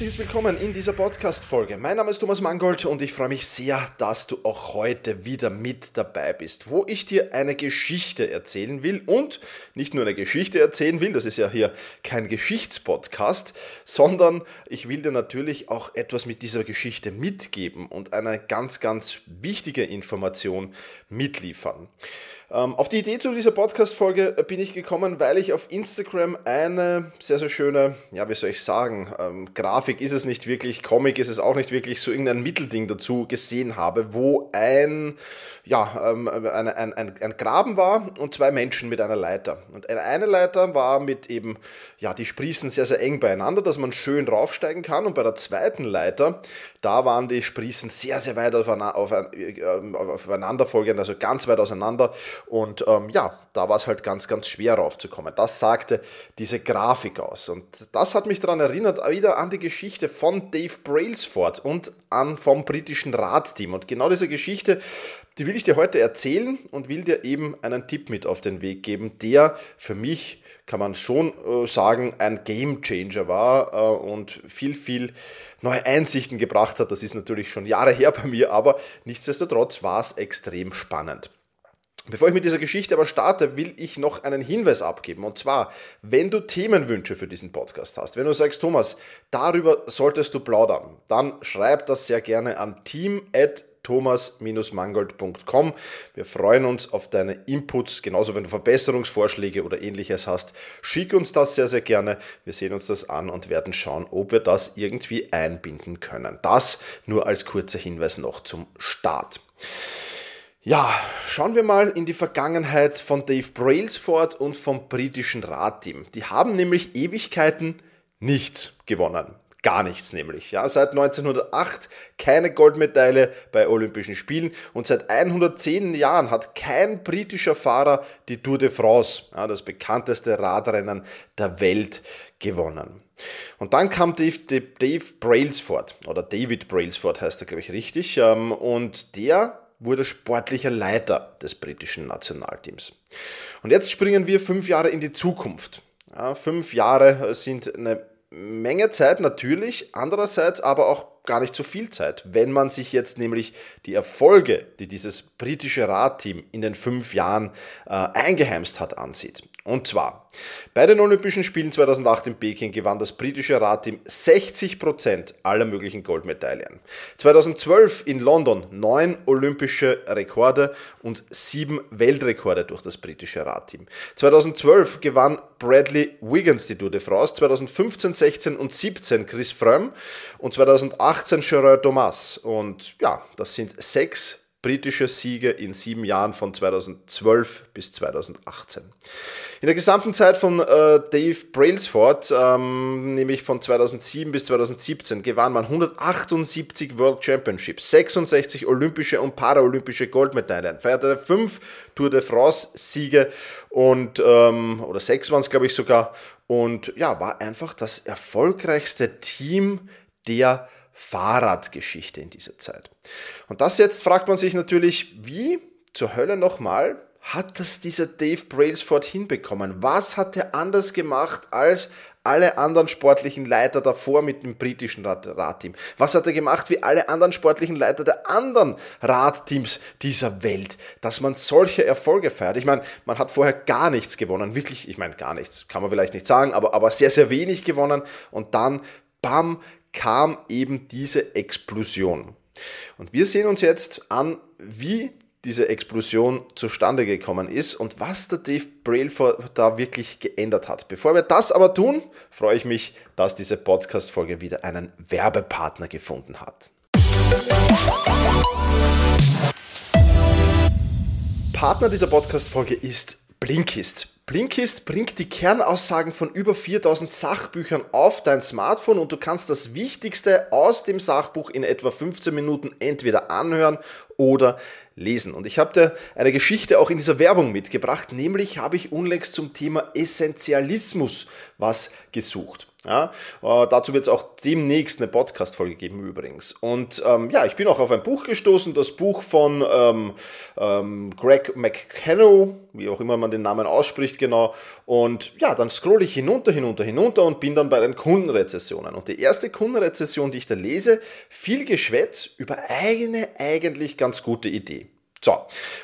Herzliches Willkommen in dieser Podcast-Folge. Mein Name ist Thomas Mangold und ich freue mich sehr, dass du auch heute wieder mit dabei bist, wo ich dir eine Geschichte erzählen will und nicht nur eine Geschichte erzählen will, das ist ja hier kein Geschichtspodcast, sondern ich will dir natürlich auch etwas mit dieser Geschichte mitgeben und eine ganz, ganz wichtige Information mitliefern. Ähm, auf die Idee zu dieser Podcast-Folge bin ich gekommen, weil ich auf Instagram eine sehr, sehr schöne, ja, wie soll ich sagen, ähm, Grafik ist es nicht wirklich, Comic ist es auch nicht wirklich, so irgendein Mittelding dazu gesehen habe, wo ein, ja, ähm, ein, ein, ein, ein Graben war und zwei Menschen mit einer Leiter. Und eine, Leiter war mit eben, ja, die Sprießen sehr, sehr eng beieinander, dass man schön raufsteigen kann. Und bei der zweiten Leiter, da waren die Sprießen sehr, sehr weit aufeinander, aufeinander folgend, also ganz weit auseinander. Und ähm, ja, da war es halt ganz, ganz schwer raufzukommen. Das sagte diese Grafik aus. Und das hat mich daran erinnert, wieder an die Geschichte von Dave Brailsford und an vom britischen Radteam. Und genau diese Geschichte, die will ich dir heute erzählen und will dir eben einen Tipp mit auf den Weg geben, der für mich, kann man schon äh, sagen, ein Game Changer war äh, und viel, viel neue Einsichten gebracht hat. Das ist natürlich schon Jahre her bei mir, aber nichtsdestotrotz war es extrem spannend. Bevor ich mit dieser Geschichte aber starte, will ich noch einen Hinweis abgeben. Und zwar, wenn du Themenwünsche für diesen Podcast hast, wenn du sagst, Thomas, darüber solltest du plaudern, dann schreib das sehr gerne an team@thomas-mangold.com. Wir freuen uns auf deine Inputs, genauso wenn du Verbesserungsvorschläge oder ähnliches hast. Schick uns das sehr, sehr gerne. Wir sehen uns das an und werden schauen, ob wir das irgendwie einbinden können. Das nur als kurzer Hinweis noch zum Start. Ja, schauen wir mal in die Vergangenheit von Dave Brailsford und vom britischen Radteam. Die haben nämlich Ewigkeiten nichts gewonnen. Gar nichts nämlich. Ja, seit 1908 keine Goldmedaille bei Olympischen Spielen und seit 110 Jahren hat kein britischer Fahrer die Tour de France, ja, das bekannteste Radrennen der Welt, gewonnen. Und dann kam Dave, Dave Brailsford, oder David Brailsford heißt er, glaube ich, richtig, ähm, und der wurde sportlicher Leiter des britischen Nationalteams. Und jetzt springen wir fünf Jahre in die Zukunft. Ja, fünf Jahre sind eine Menge Zeit natürlich, andererseits aber auch gar nicht so viel Zeit, wenn man sich jetzt nämlich die Erfolge, die dieses britische Radteam in den fünf Jahren äh, eingeheimst hat, ansieht. Und zwar, bei den Olympischen Spielen 2008 in Peking gewann das britische Radteam 60% aller möglichen Goldmedaillen. 2012 in London neun olympische Rekorde und sieben Weltrekorde durch das britische Radteam. 2012 gewann Bradley Wiggins die Tour de France, 2015, 16 und 17 Chris Fromm und 2018 Gerard Thomas. Und ja, das sind sechs britische Siege in sieben Jahren von 2012 bis 2018. In der gesamten Zeit von äh, Dave Brailsford, ähm, nämlich von 2007 bis 2017, gewann man 178 World Championships, 66 olympische und paralympische Goldmedaillen, feierte fünf Tour de France-Siege und ähm, oder sechs waren es, glaube ich, sogar. Und ja, war einfach das erfolgreichste Team der Fahrradgeschichte in dieser Zeit. Und das jetzt fragt man sich natürlich, wie zur Hölle nochmal hat das dieser Dave Brailsford hinbekommen? Was hat er anders gemacht als alle anderen sportlichen Leiter davor mit dem britischen Radteam? Was hat er gemacht wie alle anderen sportlichen Leiter der anderen Radteams dieser Welt, dass man solche Erfolge feiert? Ich meine, man hat vorher gar nichts gewonnen, wirklich, ich meine gar nichts, kann man vielleicht nicht sagen, aber, aber sehr, sehr wenig gewonnen und dann, bam, kam eben diese Explosion. Und wir sehen uns jetzt an, wie diese Explosion zustande gekommen ist und was der Dave Brailford da wirklich geändert hat. Bevor wir das aber tun, freue ich mich, dass diese Podcast-Folge wieder einen Werbepartner gefunden hat. Partner dieser Podcast-Folge ist Blinkist. Blinkist bringt die Kernaussagen von über 4000 Sachbüchern auf dein Smartphone und du kannst das Wichtigste aus dem Sachbuch in etwa 15 Minuten entweder anhören oder lesen. Und ich habe dir eine Geschichte auch in dieser Werbung mitgebracht, nämlich habe ich unlängst zum Thema Essentialismus was gesucht. Ja, äh, dazu wird es auch demnächst eine Podcast-Folge geben übrigens. Und ähm, ja, ich bin auch auf ein Buch gestoßen, das Buch von ähm, ähm, Greg McKenna, wie auch immer man den Namen ausspricht genau. Und ja, dann scrolle ich hinunter, hinunter, hinunter und bin dann bei den Kundenrezessionen. Und die erste Kundenrezession, die ich da lese, viel Geschwätz über eine eigentlich ganz gute Idee. So,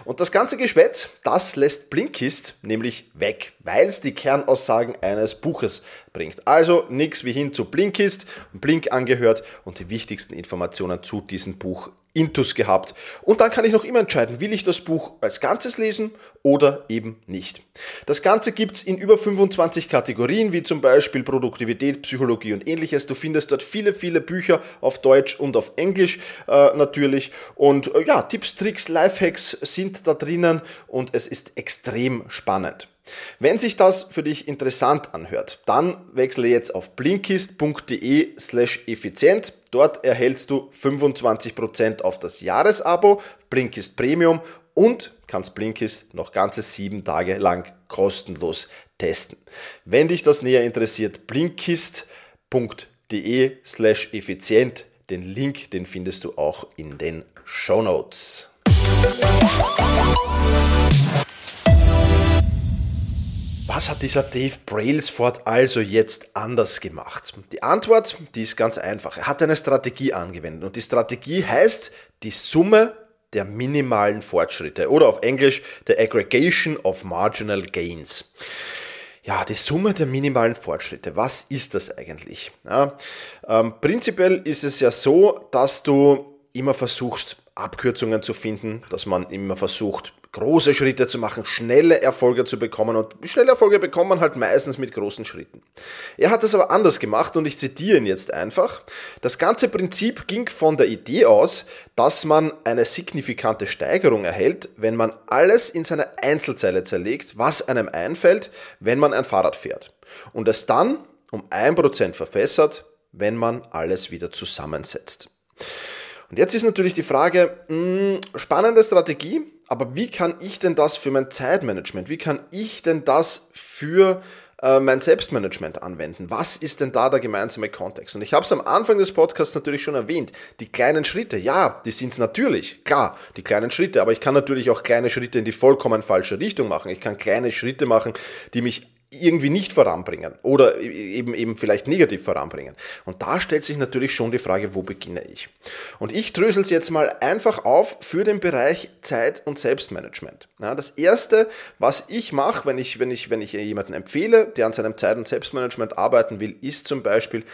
und das ganze Geschwätz, das lässt Blinkist nämlich weg, weil es die Kernaussagen eines Buches bringt. Also nichts wie hin zu Blinkist, Blink angehört und die wichtigsten Informationen zu diesem Buch Intus gehabt. Und dann kann ich noch immer entscheiden, will ich das Buch als Ganzes lesen oder eben nicht. Das Ganze gibt es in über 25 Kategorien, wie zum Beispiel Produktivität, Psychologie und ähnliches. Du findest dort viele, viele Bücher auf Deutsch und auf Englisch äh, natürlich. Und äh, ja, Tipps, Tricks, Lifehacks sind da drinnen und es ist extrem spannend. Wenn sich das für dich interessant anhört, dann wechsle jetzt auf blinkist.de slash effizient. Dort erhältst du 25% auf das Jahresabo, Blinkist Premium und kannst Blinkist noch ganze sieben Tage lang kostenlos testen. Wenn dich das näher interessiert, blinkist.de slash effizient. Den Link, den findest du auch in den Show Notes. Was hat dieser Dave Brailsford also jetzt anders gemacht? Die Antwort, die ist ganz einfach. Er hat eine Strategie angewendet und die Strategie heißt die Summe der minimalen Fortschritte oder auf Englisch the Aggregation of Marginal Gains. Ja, die Summe der minimalen Fortschritte. Was ist das eigentlich? Ja, ähm, prinzipiell ist es ja so, dass du immer versuchst, Abkürzungen zu finden, dass man immer versucht, große Schritte zu machen, schnelle Erfolge zu bekommen. Und schnelle Erfolge bekommt man halt meistens mit großen Schritten. Er hat es aber anders gemacht und ich zitiere ihn jetzt einfach. Das ganze Prinzip ging von der Idee aus, dass man eine signifikante Steigerung erhält, wenn man alles in seine Einzelzeile zerlegt, was einem einfällt, wenn man ein Fahrrad fährt. Und es dann um ein Prozent verbessert, wenn man alles wieder zusammensetzt. Und jetzt ist natürlich die Frage, mh, hm, spannende Strategie, aber wie kann ich denn das für mein Zeitmanagement, wie kann ich denn das für äh, mein Selbstmanagement anwenden? Was ist denn da der gemeinsame Kontext? Und ich habe es am Anfang des Podcasts natürlich schon erwähnt. Die kleinen Schritte, ja, die sind es natürlich, klar, die kleinen Schritte, aber ich kann natürlich auch kleine Schritte in die vollkommen falsche Richtung machen. Ich kann kleine Schritte machen, die mich irgendwie nicht voranbringen oder eben, eben vielleicht negativ voranbringen. Und da stellt sich natürlich schon die Frage, wo beginne ich? Und ich drösel es jetzt mal einfach auf für den Bereich Zeit- und Selbstmanagement. Ja, das erste, was ich mache, wenn ich, wenn, ich, wenn ich jemanden empfehle, der an seinem Zeit- und Selbstmanagement arbeiten will, ist zum Beispiel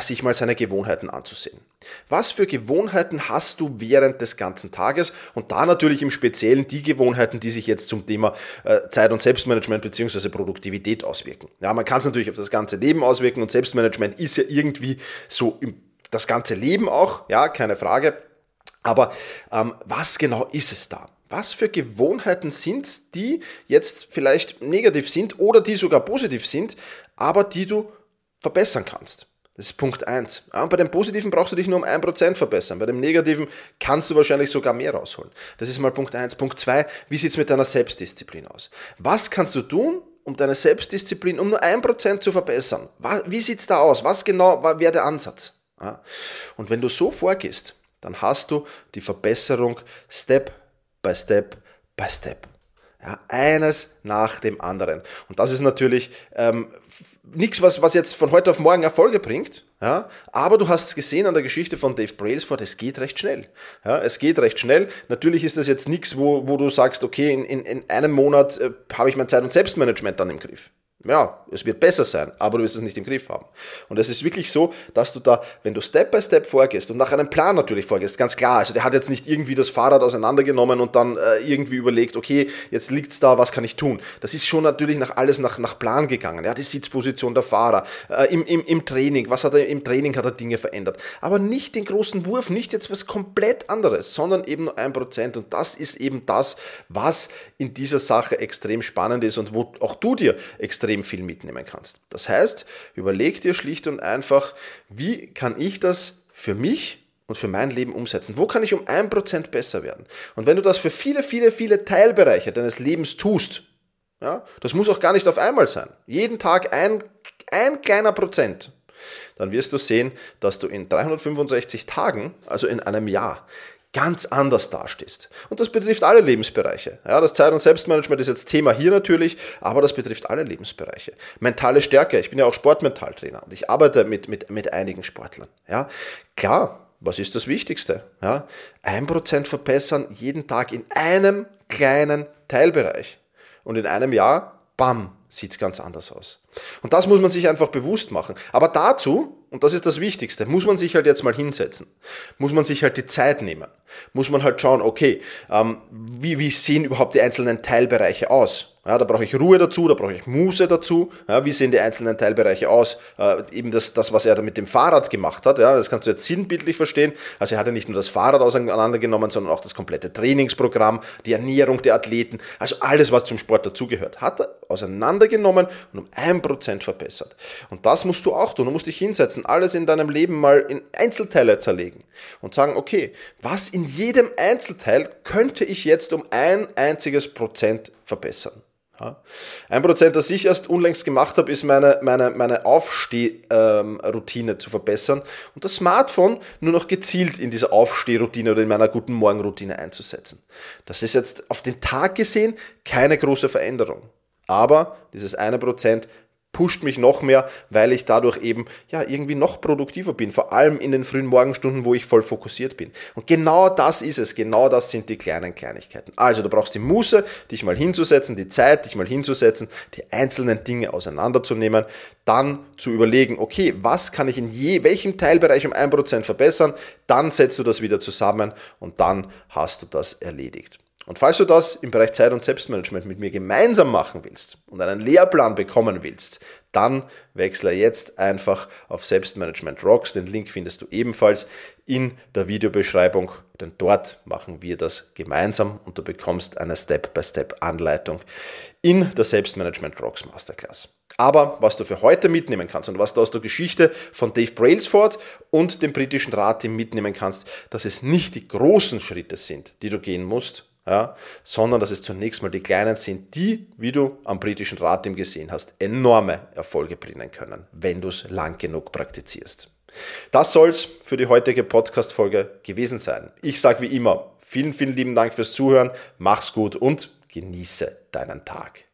sich mal seine Gewohnheiten anzusehen. Was für Gewohnheiten hast du während des ganzen Tages? Und da natürlich im Speziellen die Gewohnheiten, die sich jetzt zum Thema äh, Zeit- und Selbstmanagement bzw. Produktivität auswirken. Ja, man kann es natürlich auf das ganze Leben auswirken und Selbstmanagement ist ja irgendwie so das ganze Leben auch, ja, keine Frage. Aber ähm, was genau ist es da? Was für Gewohnheiten sind es, die jetzt vielleicht negativ sind oder die sogar positiv sind, aber die du verbessern kannst? Das ist Punkt 1. Ja, bei dem Positiven brauchst du dich nur um 1% verbessern. Bei dem Negativen kannst du wahrscheinlich sogar mehr rausholen. Das ist mal Punkt 1. Punkt 2, wie sieht es mit deiner Selbstdisziplin aus? Was kannst du tun, um deine Selbstdisziplin um nur 1% zu verbessern? Wie sieht es da aus? Was genau wäre der Ansatz? Und wenn du so vorgehst, dann hast du die Verbesserung Step by Step by Step. Ja, eines nach dem anderen. Und das ist natürlich ähm, nichts, was, was jetzt von heute auf morgen Erfolge bringt. Ja, aber du hast gesehen an der Geschichte von Dave Brailsford, es geht recht schnell. Ja, es geht recht schnell. Natürlich ist das jetzt nichts, wo, wo du sagst, okay, in, in, in einem Monat äh, habe ich mein Zeit- und Selbstmanagement dann im Griff ja, es wird besser sein, aber du wirst es nicht im Griff haben. Und es ist wirklich so, dass du da, wenn du Step by Step vorgehst und nach einem Plan natürlich vorgehst, ganz klar, also der hat jetzt nicht irgendwie das Fahrrad auseinandergenommen und dann äh, irgendwie überlegt, okay, jetzt liegt's da, was kann ich tun? Das ist schon natürlich nach alles nach, nach Plan gegangen. Ja, die Sitzposition der Fahrer, äh, im, im, im Training, was hat er im Training hat er Dinge verändert. Aber nicht den großen Wurf, nicht jetzt was komplett anderes, sondern eben nur ein Prozent. Und das ist eben das, was in dieser Sache extrem spannend ist und wo auch du dir extrem extrem viel mitnehmen kannst. Das heißt, überleg dir schlicht und einfach, wie kann ich das für mich und für mein Leben umsetzen? Wo kann ich um ein Prozent besser werden? Und wenn du das für viele, viele, viele Teilbereiche deines Lebens tust, ja, das muss auch gar nicht auf einmal sein. Jeden Tag ein, ein kleiner Prozent. Dann wirst du sehen, dass du in 365 Tagen, also in einem Jahr, ganz anders dastehst. Und das betrifft alle Lebensbereiche. Ja, das Zeit- und Selbstmanagement ist jetzt Thema hier natürlich, aber das betrifft alle Lebensbereiche. Mentale Stärke, ich bin ja auch Sportmentaltrainer und ich arbeite mit, mit, mit einigen Sportlern. Ja, klar, was ist das Wichtigste? Ja, ein Prozent verbessern jeden Tag in einem kleinen Teilbereich. Und in einem Jahr, bam, sieht es ganz anders aus. Und das muss man sich einfach bewusst machen. Aber dazu, und das ist das Wichtigste, muss man sich halt jetzt mal hinsetzen. Muss man sich halt die Zeit nehmen. Muss man halt schauen, okay, ähm, wie, wie sehen überhaupt die einzelnen Teilbereiche aus? Ja, da brauche ich Ruhe dazu, da brauche ich Muße dazu. Ja, wie sehen die einzelnen Teilbereiche aus? Äh, eben das, das, was er da mit dem Fahrrad gemacht hat, ja, das kannst du jetzt sinnbildlich verstehen. Also er hat ja nicht nur das Fahrrad auseinandergenommen, sondern auch das komplette Trainingsprogramm, die Ernährung der Athleten, also alles, was zum Sport dazugehört, hat er auseinandergenommen und um ein Prozent verbessert. Und das musst du auch tun. Du musst dich hinsetzen, alles in deinem Leben mal in Einzelteile zerlegen und sagen, okay, was in jedem Einzelteil könnte ich jetzt um ein einziges Prozent verbessern? Ein Prozent, das ich erst unlängst gemacht habe, ist meine, meine, meine Aufstehroutine ähm, zu verbessern und das Smartphone nur noch gezielt in dieser Aufstehroutine oder in meiner guten Morgenroutine einzusetzen. Das ist jetzt auf den Tag gesehen keine große Veränderung. Aber dieses eine Prozent pusht mich noch mehr, weil ich dadurch eben ja irgendwie noch produktiver bin, vor allem in den frühen Morgenstunden, wo ich voll fokussiert bin. Und genau das ist es, genau das sind die kleinen Kleinigkeiten. Also du brauchst die Muße, dich mal hinzusetzen, die Zeit, dich mal hinzusetzen, die einzelnen Dinge auseinanderzunehmen, dann zu überlegen, okay, was kann ich in je, welchem Teilbereich um ein Prozent verbessern, dann setzt du das wieder zusammen und dann hast du das erledigt. Und falls du das im Bereich Zeit- und Selbstmanagement mit mir gemeinsam machen willst und einen Lehrplan bekommen willst, dann wechsle jetzt einfach auf Selbstmanagement Rocks. Den Link findest du ebenfalls in der Videobeschreibung, denn dort machen wir das gemeinsam und du bekommst eine Step-by-Step-Anleitung in der Selbstmanagement Rocks Masterclass. Aber was du für heute mitnehmen kannst und was du aus der Geschichte von Dave Brailsford und dem britischen Ratteam mitnehmen kannst, dass es nicht die großen Schritte sind, die du gehen musst, ja, sondern dass es zunächst mal die Kleinen sind, die, wie du am britischen Rat eben gesehen hast, enorme Erfolge bringen können, wenn du es lang genug praktizierst. Das soll es für die heutige Podcast-Folge gewesen sein. Ich sage wie immer, vielen, vielen lieben Dank fürs Zuhören, mach's gut und genieße deinen Tag.